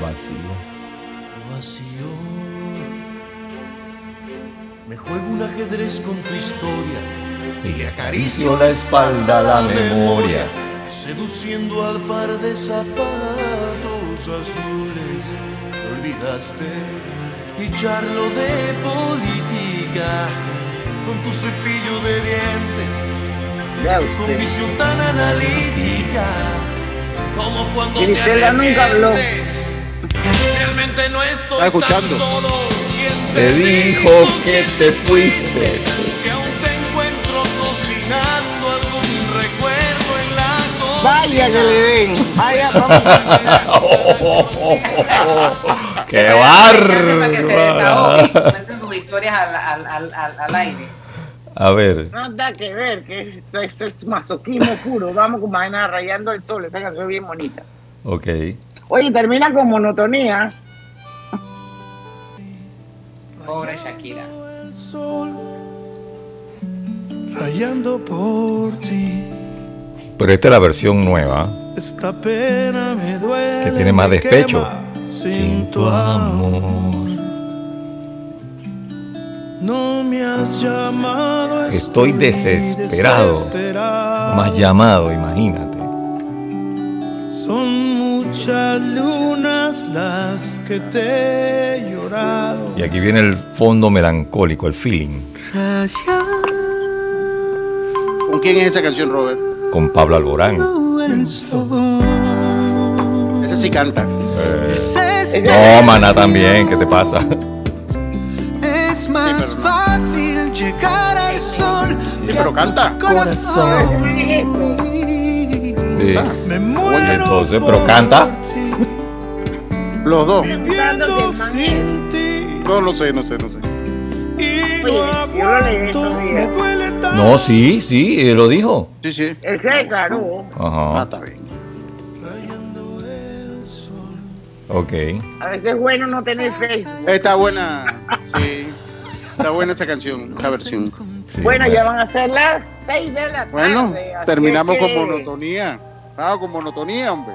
Vacío. vacío. Me juego un ajedrez con tu historia Y le acaricio la espalda a la memoria. seduciendo al par de zapatos azules. Te olvidaste y charlo de política con tu cepillo de dientes. Ya Con visión tan analítica como cuando Griselda te nunca habló. Realmente no estoy Está escuchando. tan solo. Te dijo que te fuiste. Si aún te encuentro cocinando algún recuerdo en la cocina. Vaya que le den. Vaya, vamos. ¡Qué Para que se desahogue. bárbaro! Sus historias al, al, al, al, al aire. A ver, Nada que ver, que esto, esto es masoquismo puro. Vamos con vaina rayando el sol. Esa canción es bien bonita. ok. Oye, termina con monotonía. Pobre Shakira. Rayando por ti. Pero esta es la versión nueva, Esta pena me duele. que tiene más despecho. Sin tu amor. No me has llamado. Estoy desesperado. desesperado. Más llamado, imagínate. Las que te he llorado. Y aquí viene el fondo melancólico, el feeling, ¿Con quién es esa canción, Robert? con Pablo Alborán. Ese sí canta. Eh, no, maná también, ¿qué te pasa? Es más fácil llegar al sol. Sí, pero canta. Corazón. Sí. Me Oye, muero entonces, pero canta. Los dos. viviendo sin ti. No lo sé, no sé, no sé. Oye, no yo lo sí, sí, él lo dijo. Sí, sí. Él se declaró. Ah, Ajá. está bien. Ok. A veces es bueno no tener Facebook. Está buena. Sí. Está buena esa canción, esa versión. Sí, Bueno, ya van a ser las 6 de la tarde. Bueno, terminamos con monotonía. Ah, con monotonía, hombre.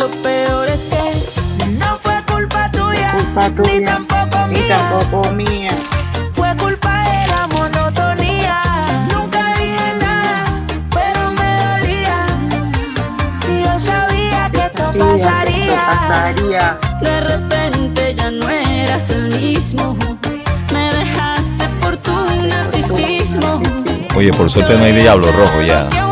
Lo peor es que no fue culpa culpa ni tuya, tampoco ni mía. tampoco mía. Fue culpa de la monotonía. Nunca dije nada, pero me dolía. Y yo sabía que esto Sabía que esto pasaría. pasaría. De repente ya no eras el mismo. Me dejaste por tu narcisismo. Oye, por suerte no hay diablo rojo ya.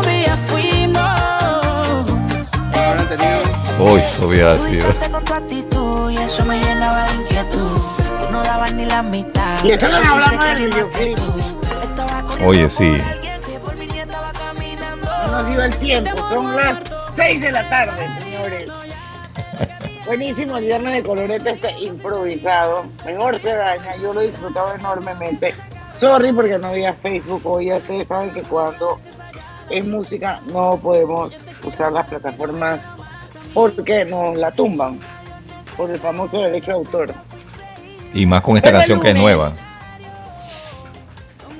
Uy, eso hubiera sido. Fuiste con tu actitud y eso me llenaba de inquietud. No dabas ni la mitad. Y eso no hablamos del videoclip. Oye, sí. No nos dio el tiempo, son las 6 de la tarde, señores. Buenísimo el viernes de colorete este improvisado. Mejor se daña, yo lo he disfrutado enormemente. Sorry porque no había Facebook hoy, ya ustedes saben que cuando es música no podemos usar las plataformas porque nos la tumban por el famoso derecho de autor. Y más con esta Pero canción que es nueva.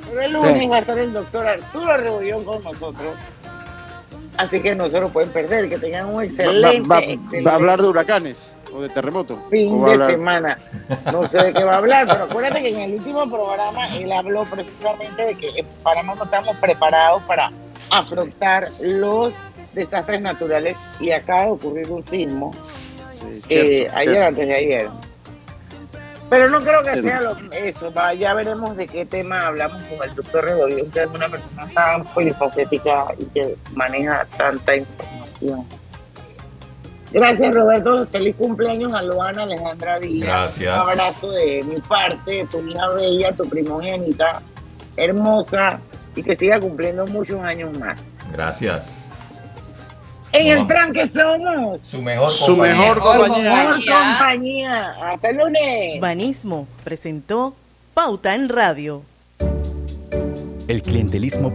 Pero el lunes va a estar el doctor Arturo Rebollón con nosotros. Así que no se lo pueden perder, que tengan un Va, excelente, va- excelente va a hablar de huracanes o de terremotos. fin ¿O va a de semana. No sé de qué va a hablar, pero acuérdate que en el último programa él habló precisamente de que en Panamá no estamos preparados para afrontar los desastres naturales y acaba de ocurrir un sismo eh, cierto, ayer, cierto. antes de ayer. Pero no creo que Sí. sea lo- eso, va, ya veremos de qué tema hablamos con el doctor Redollón, que es una persona tan polifacética y que maneja tanta información. Gracias Roberto, feliz cumpleaños a Luana Alejandra Díaz. Gracias. Un abrazo de mi parte, tu hija bella, tu primogénita, hermosa, y que siga cumpliendo muchos años más. Gracias. En el tranque somos Su mejor Su mejor compañía. mejor compañía. Hasta el lunes. Banismo presentó Pauta en Radio. El clientelismo